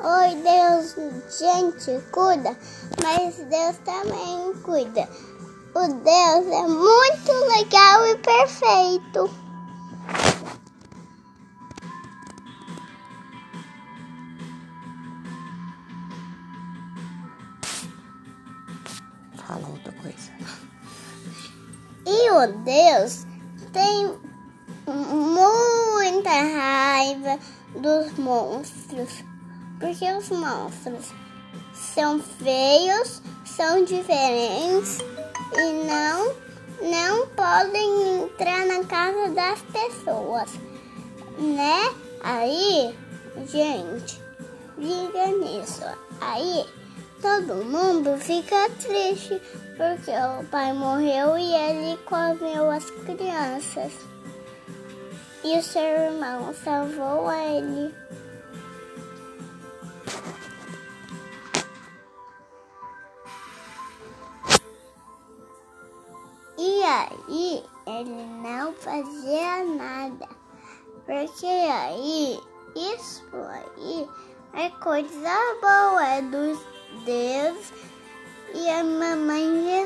Oi, Deus, gente, cuida, mas Deus também cuida. O Deus é muito legal e perfeito. Fala outra coisa. E o Deus tem muita raiva dos monstros, porque os monstros são feios, são diferentes e não não podem entrar na casa das pessoas, né? Aí, gente, liga nisso. Aí todo mundo fica triste porque o pai morreu e ele comeu as crianças. E o seu irmão salvou ele. Aí ele não fazia nada. Porque aí, isso aí é coisa boa, é dos Deus e a mamãe.